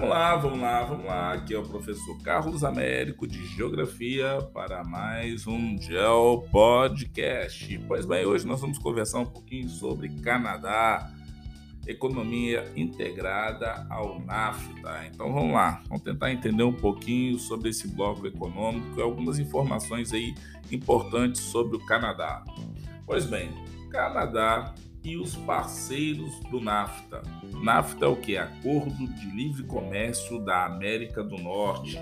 Vamos lá, vamos lá, vamos lá. Aqui é o professor Carlos Américo de Geografia para mais um Geo Podcast. Pois bem, hoje nós vamos conversar um pouquinho sobre Canadá, economia integrada ao NAFTA. Então vamos lá, vamos tentar entender um pouquinho sobre esse bloco econômico e algumas informações aí importantes sobre o Canadá. Pois bem, Canadá e os parceiros do NAFTA. NAFTA é o que? Acordo de Livre Comércio da América do Norte.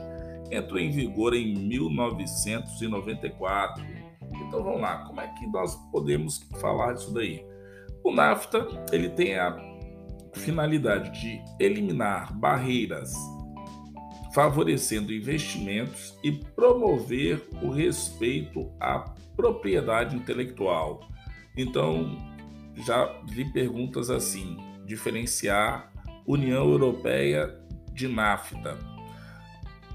Entrou em vigor em 1994. Então vamos lá, como é que nós podemos falar disso daí? O NAFTA ele tem a finalidade de eliminar barreiras, favorecendo investimentos e promover o respeito à propriedade intelectual. Então, já vi perguntas assim: diferenciar União Europeia de NAFTA.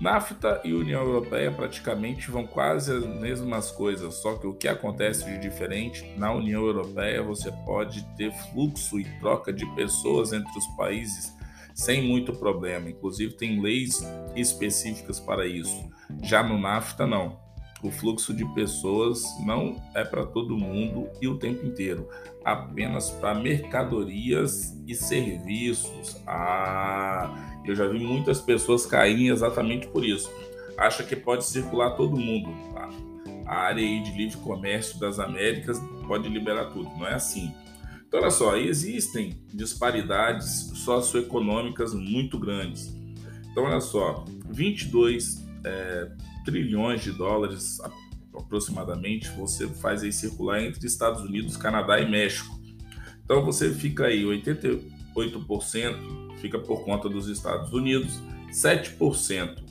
NAFTA e União Europeia praticamente vão quase as mesmas coisas, só que o que acontece de diferente, na União Europeia você pode ter fluxo e troca de pessoas entre os países sem muito problema, inclusive tem leis específicas para isso. Já no NAFTA não o fluxo de pessoas não é para todo mundo e o tempo inteiro, apenas para mercadorias e serviços. Ah, eu já vi muitas pessoas caírem exatamente por isso. Acha que pode circular todo mundo. Tá? A área de livre comércio das Américas pode liberar tudo. Não é assim. Então, olha só, existem disparidades socioeconômicas muito grandes. Então, olha só, 22 é, trilhões de dólares aproximadamente você faz aí circular entre Estados Unidos, Canadá e México. Então você fica aí 88% fica por conta dos Estados Unidos, 7%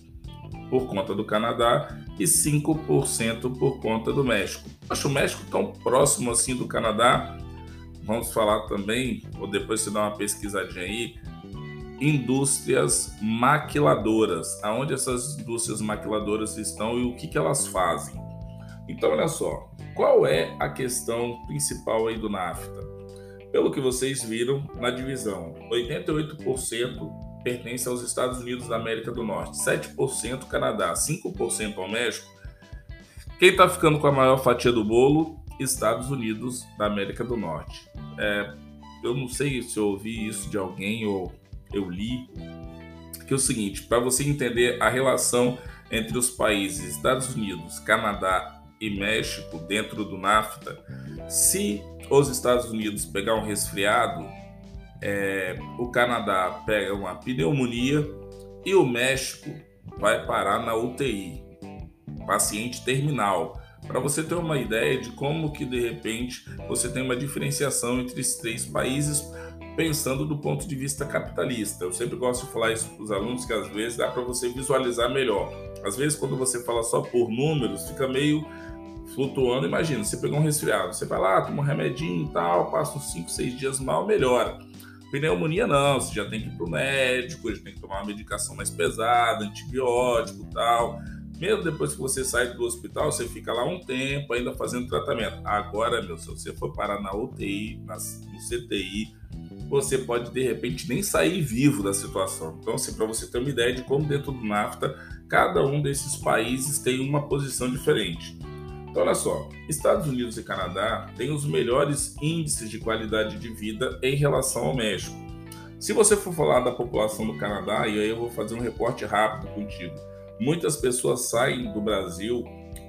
por conta do Canadá e 5% por conta do México. Acho o México tão próximo assim do Canadá. Vamos falar também, ou depois você dá uma pesquisadinha aí, indústrias maquiladoras. Aonde essas indústrias maquiladoras estão e o que, que elas fazem? Então, olha só, qual é a questão principal aí do NAFTA? Pelo que vocês viram na divisão, 88% pertence aos Estados Unidos da América do Norte, 7% Canadá, 5% ao México. Quem está ficando com a maior fatia do bolo? Estados Unidos da América do Norte. É, eu não sei se eu ouvi isso de alguém ou eu li, que é o seguinte, para você entender a relação entre os países Estados Unidos, Canadá e México dentro do NAFTA, se os Estados Unidos pegar um resfriado, é, o Canadá pega uma pneumonia e o México vai parar na UTI, paciente terminal. Para você ter uma ideia de como que de repente você tem uma diferenciação entre esses três países, pensando do ponto de vista capitalista. Eu sempre gosto de falar isso para os alunos que às vezes dá para você visualizar melhor. Às vezes quando você fala só por números, fica meio flutuando. Imagina, você pegou um resfriado, você vai lá, toma um remedinho e tal, passa uns 5, 6 dias mal, melhora. Pneumonia não, você já tem que ir para o médico, já tem que tomar uma medicação mais pesada, antibiótico e tal. Mesmo depois que você sai do hospital, você fica lá um tempo ainda fazendo tratamento. Agora, meu, se você for parar na UTI, no CTI, você pode de repente nem sair vivo da situação. Então, assim, para você ter uma ideia de como dentro do NAFTA, cada um desses países tem uma posição diferente. Então, olha só, Estados Unidos e Canadá têm os melhores índices de qualidade de vida em relação ao México. Se você for falar da população do Canadá, e aí eu vou fazer um reporte rápido contigo, muitas pessoas saem do Brasil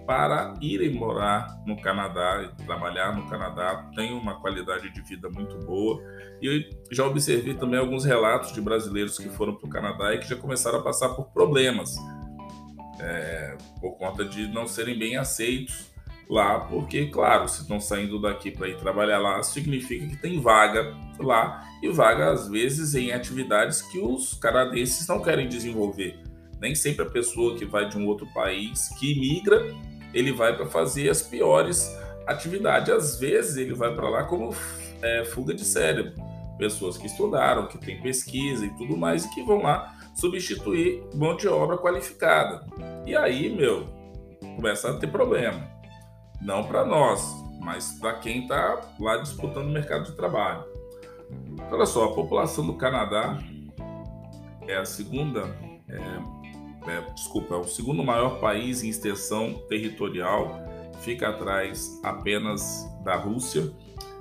para irem morar no Canadá e trabalhar no Canadá, tem uma qualidade de vida muito boa. E eu já observei também alguns relatos de brasileiros que foram para o Canadá e que já começaram a passar por problemas é, por conta de não serem bem aceitos lá, porque, claro, se estão saindo daqui para ir trabalhar lá, significa que tem vaga lá e vaga às vezes em atividades que os canadenses não querem desenvolver. Nem sempre a pessoa que vai de um outro país, que migra, ele vai para fazer as piores atividades. Às vezes ele vai para lá como é, fuga de cérebro. Pessoas que estudaram, que têm pesquisa e tudo mais, e que vão lá substituir mão de obra qualificada. E aí, meu, começa a ter problema. Não para nós, mas para quem está lá disputando o mercado de trabalho. Olha só, a população do Canadá é a segunda, é, é, desculpa, é o segundo maior país em extensão territorial, fica atrás apenas da Rússia.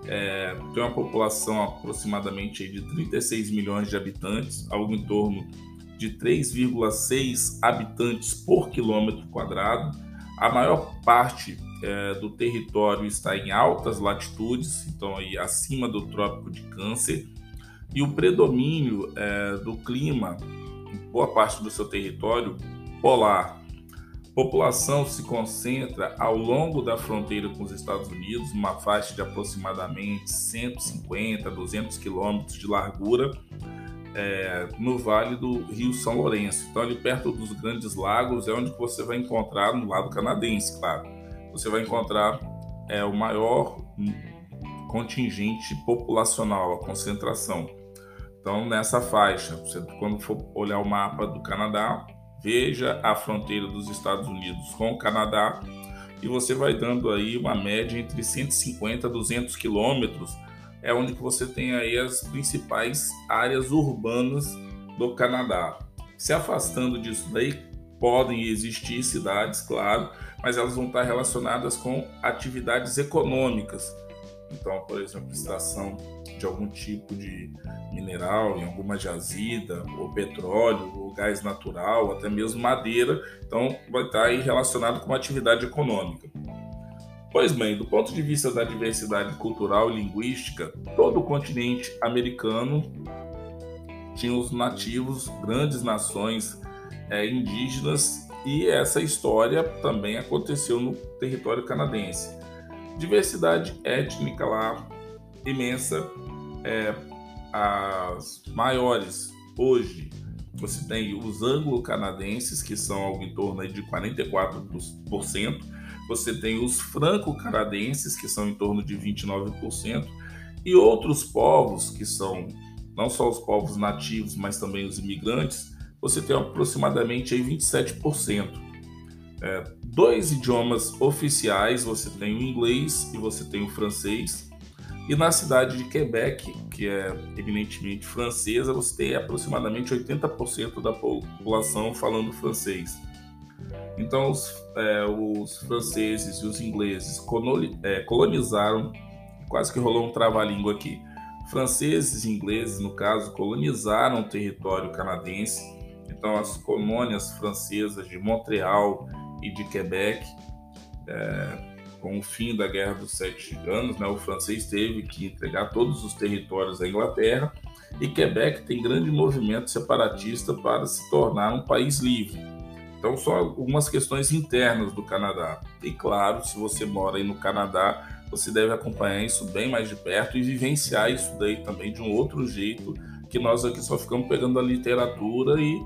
É, tem uma população aproximadamente de 36 milhões de habitantes, algo em torno de 3,6 habitantes por quilômetro quadrado. A maior parte é, do território está em altas latitudes, então aí acima do Trópico de Câncer, e o predomínio é, do clima boa parte do seu território polar. População se concentra ao longo da fronteira com os Estados Unidos, uma faixa de aproximadamente 150 a 200 quilômetros de largura, é, no vale do Rio São Lourenço. Então, ali perto dos grandes lagos é onde você vai encontrar, no lado canadense, claro, você vai encontrar é, o maior contingente populacional, a concentração. Então, nessa faixa, você, quando for olhar o mapa do Canadá, veja a fronteira dos Estados Unidos com o Canadá e você vai dando aí uma média entre 150 a 200 quilômetros, é onde que você tem aí as principais áreas urbanas do Canadá. Se afastando disso daí, podem existir cidades, claro, mas elas vão estar relacionadas com atividades econômicas. Então, por exemplo, extração de algum tipo de mineral em alguma jazida, ou petróleo, ou gás natural, até mesmo madeira. Então, vai estar aí relacionado com uma atividade econômica. Pois bem, do ponto de vista da diversidade cultural e linguística, todo o continente americano tinha os nativos, grandes nações é, indígenas, e essa história também aconteceu no território canadense. Diversidade étnica lá imensa, é, as maiores hoje você tem os anglo-canadenses, que são algo em torno de 44%, você tem os franco-canadenses, que são em torno de 29%, e outros povos, que são não só os povos nativos, mas também os imigrantes, você tem aproximadamente aí 27%. É, dois idiomas oficiais, você tem o inglês e você tem o francês, e na cidade de Quebec, que é eminentemente francesa, você tem aproximadamente 80% da população falando francês. Então, os, é, os franceses e os ingleses é, colonizaram, quase que rolou um trava-língua aqui. Franceses e ingleses, no caso, colonizaram o território canadense. Então, as colônias francesas de Montreal e de Quebec é, com o fim da Guerra dos Sete Anos, né, o francês teve que entregar todos os territórios à Inglaterra e Quebec tem grande movimento separatista para se tornar um país livre. Então, são algumas questões internas do Canadá. E claro, se você mora aí no Canadá, você deve acompanhar isso bem mais de perto e vivenciar isso daí também de um outro jeito, que nós aqui só ficamos pegando a literatura e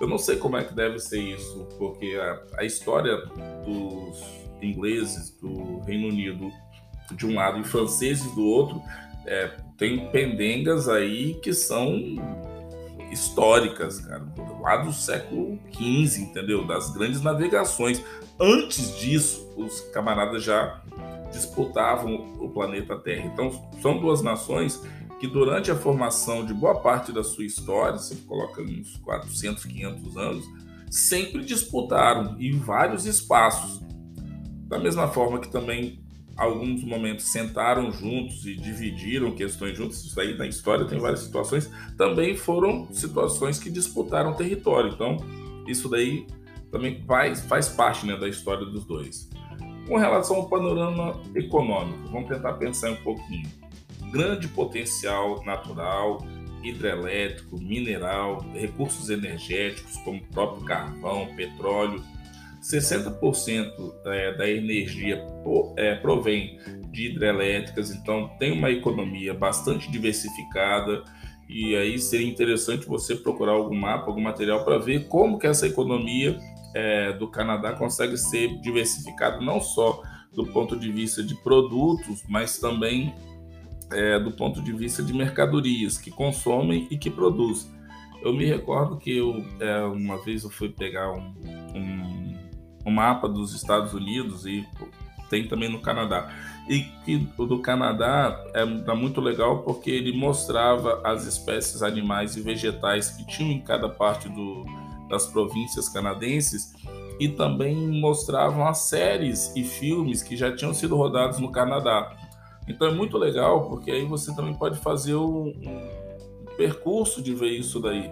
eu não sei como é que deve ser isso, porque a, a história dos ingleses do Reino Unido de um lado e franceses do outro, é, tem pendengas aí que são históricas, cara, lá do século XV, entendeu? Das grandes navegações. Antes disso, os camaradas já disputavam o planeta Terra. Então, são duas nações que durante a formação de boa parte da sua história, você coloca uns 400, 500 anos, sempre disputaram em vários espaços. Da mesma forma que também alguns momentos sentaram juntos e dividiram questões juntos, isso aí na história tem várias situações, também foram situações que disputaram território. Então, isso daí também faz, faz parte né, da história dos dois. Com relação ao panorama econômico, vamos tentar pensar um pouquinho. Grande potencial natural, hidrelétrico, mineral, recursos energéticos como o próprio carvão, petróleo, 60% é, da energia é, provém de hidrelétricas, então tem uma economia bastante diversificada e aí seria interessante você procurar algum mapa, algum material para ver como que essa economia é, do Canadá consegue ser diversificada não só do ponto de vista de produtos, mas também do ponto de vista de mercadorias que consomem e que produzem. Eu me recordo que eu, uma vez eu fui pegar um, um um mapa dos Estados Unidos e tem também no Canadá. E que o do Canadá é tá muito legal porque ele mostrava as espécies animais e vegetais que tinham em cada parte do, das províncias canadenses e também mostravam as séries e filmes que já tinham sido rodados no Canadá. Então é muito legal porque aí você também pode fazer um, um percurso de ver isso daí.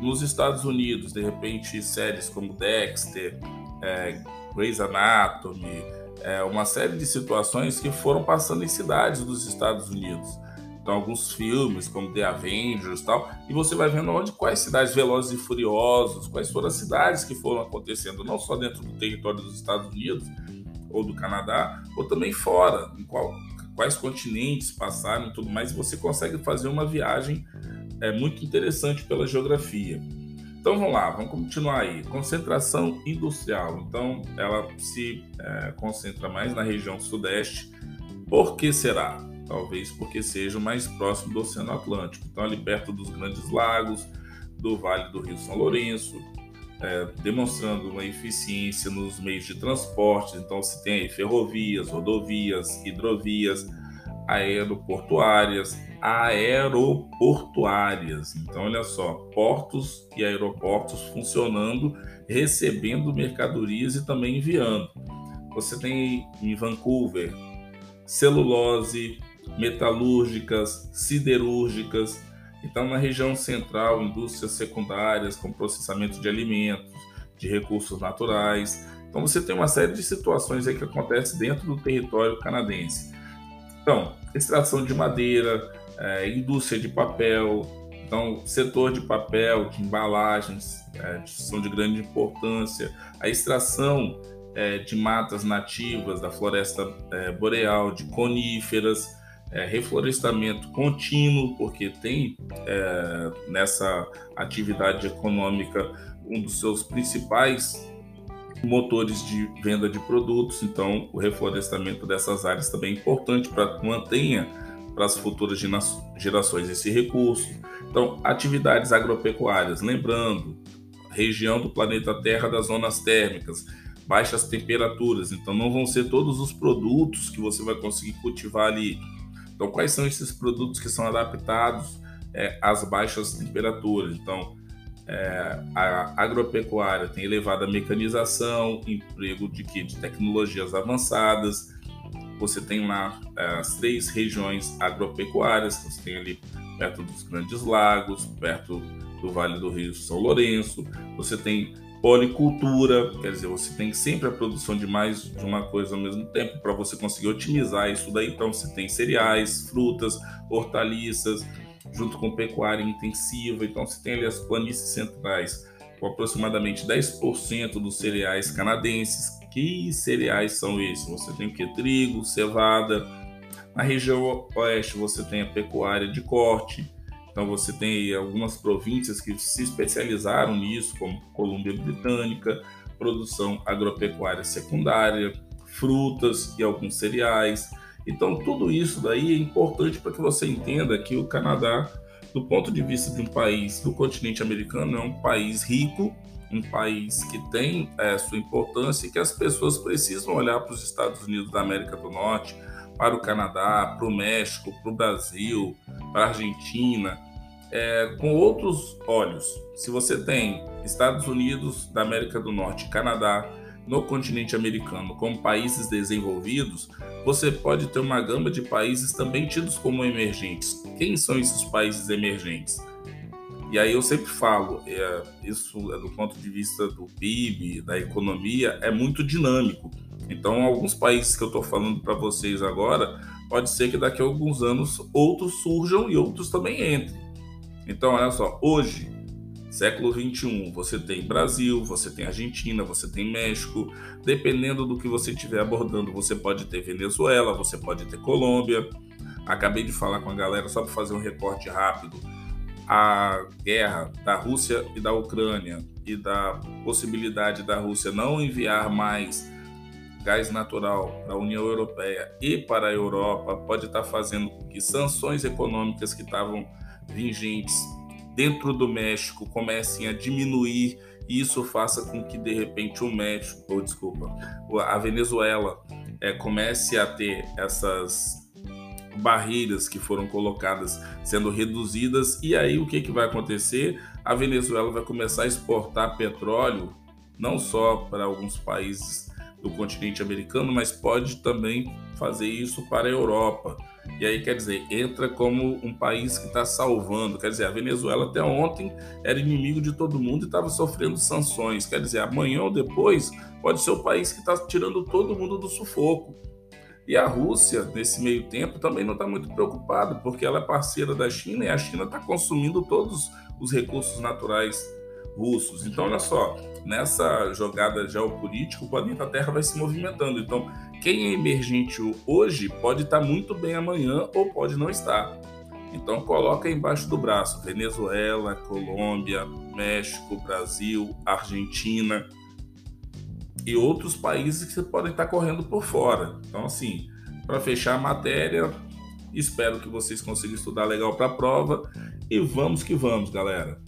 Nos Estados Unidos, de repente, séries como Dexter, é, Grey's Anatomy, é, uma série de situações que foram passando em cidades dos Estados Unidos. Então, alguns filmes, como The Avengers e tal, e você vai vendo onde, quais cidades velozes e furiosos, quais foram as cidades que foram acontecendo, não só dentro do território dos Estados Unidos ou do Canadá, ou também fora, em qual, quais continentes passaram e tudo mais, e você consegue fazer uma viagem é, muito interessante pela geografia. Então vamos lá, vamos continuar aí. Concentração industrial. Então ela se é, concentra mais na região sudeste. Por que será? Talvez porque seja mais próximo do Oceano Atlântico. Então ali perto dos grandes lagos, do Vale do Rio São Lourenço, é, demonstrando uma eficiência nos meios de transporte. Então se tem aí ferrovias, rodovias, hidrovias, aeroportuárias, aeroportuárias. Então, olha só, portos e aeroportos funcionando, recebendo mercadorias e também enviando. Você tem em Vancouver celulose, metalúrgicas, siderúrgicas. Então, na região central, indústrias secundárias com processamento de alimentos, de recursos naturais. Então, você tem uma série de situações aí que acontecem dentro do território canadense. Então, extração de madeira, é, indústria de papel, então setor de papel, de embalagens é, são de grande importância, a extração é, de matas nativas da floresta é, boreal, de coníferas, é, reflorestamento contínuo, porque tem é, nessa atividade econômica um dos seus principais motores de venda de produtos, então o reflorestamento dessas áreas também é importante para que mantenha para as futuras gerações esse recurso. Então, atividades agropecuárias, lembrando, região do planeta Terra das zonas térmicas, baixas temperaturas, então não vão ser todos os produtos que você vai conseguir cultivar ali. Então, quais são esses produtos que são adaptados é, às baixas temperaturas? Então, é, a agropecuária tem elevada mecanização, emprego de, de tecnologias avançadas. Você tem lá é, as três regiões agropecuárias, você tem ali perto dos Grandes Lagos, perto do Vale do Rio São Lourenço. Você tem policultura, quer dizer, você tem sempre a produção de mais de uma coisa ao mesmo tempo para você conseguir otimizar isso daí. Então você tem cereais, frutas, hortaliças, junto com pecuária intensiva. Então, se tem ali as planícies centrais, com aproximadamente 10% dos cereais canadenses. Que cereais são esses? Você tem o que? Trigo, cevada. Na região oeste, você tem a pecuária de corte. Então, você tem algumas províncias que se especializaram nisso, como Colômbia Britânica, produção agropecuária secundária, frutas e alguns cereais. Então, tudo isso daí é importante para que você entenda que o Canadá, do ponto de vista de um país do continente americano, é um país rico, um país que tem é, sua importância e que as pessoas precisam olhar para os Estados Unidos da América do Norte, para o Canadá, para o México, para o Brasil, para a Argentina, é, com outros olhos. Se você tem Estados Unidos da América do Norte, Canadá, no continente americano como países desenvolvidos, você pode ter uma gama de países também tidos como emergentes. Quem são esses países emergentes? E aí eu sempre falo, é, isso é do ponto de vista do PIB, da economia, é muito dinâmico. Então, alguns países que eu estou falando para vocês agora, pode ser que daqui a alguns anos outros surjam e outros também entrem. Então, olha só, hoje Século 21, você tem Brasil, você tem Argentina, você tem México. Dependendo do que você estiver abordando, você pode ter Venezuela, você pode ter Colômbia. Acabei de falar com a galera só para fazer um recorte rápido. A guerra da Rússia e da Ucrânia e da possibilidade da Rússia não enviar mais gás natural para a União Europeia e para a Europa pode estar fazendo com que sanções econômicas que estavam vigentes dentro do México comecem a diminuir e isso faça com que de repente o México, ou desculpa, a Venezuela é, comece a ter essas barreiras que foram colocadas sendo reduzidas e aí o que, que vai acontecer? A Venezuela vai começar a exportar petróleo não só para alguns países do continente americano, mas pode também fazer isso para a Europa. E aí, quer dizer, entra como um país que está salvando. Quer dizer, a Venezuela até ontem era inimigo de todo mundo e estava sofrendo sanções. Quer dizer, amanhã ou depois pode ser o país que está tirando todo mundo do sufoco. E a Rússia, nesse meio tempo, também não está muito preocupada, porque ela é parceira da China e a China está consumindo todos os recursos naturais russos. Então, olha só, nessa jogada geopolítica, o planeta Terra vai se movimentando. Então, quem é emergente hoje pode estar muito bem amanhã ou pode não estar. Então, coloca embaixo do braço Venezuela, Colômbia, México, Brasil, Argentina e outros países que podem estar correndo por fora. Então, assim, para fechar a matéria, espero que vocês consigam estudar legal para a prova e vamos que vamos, galera.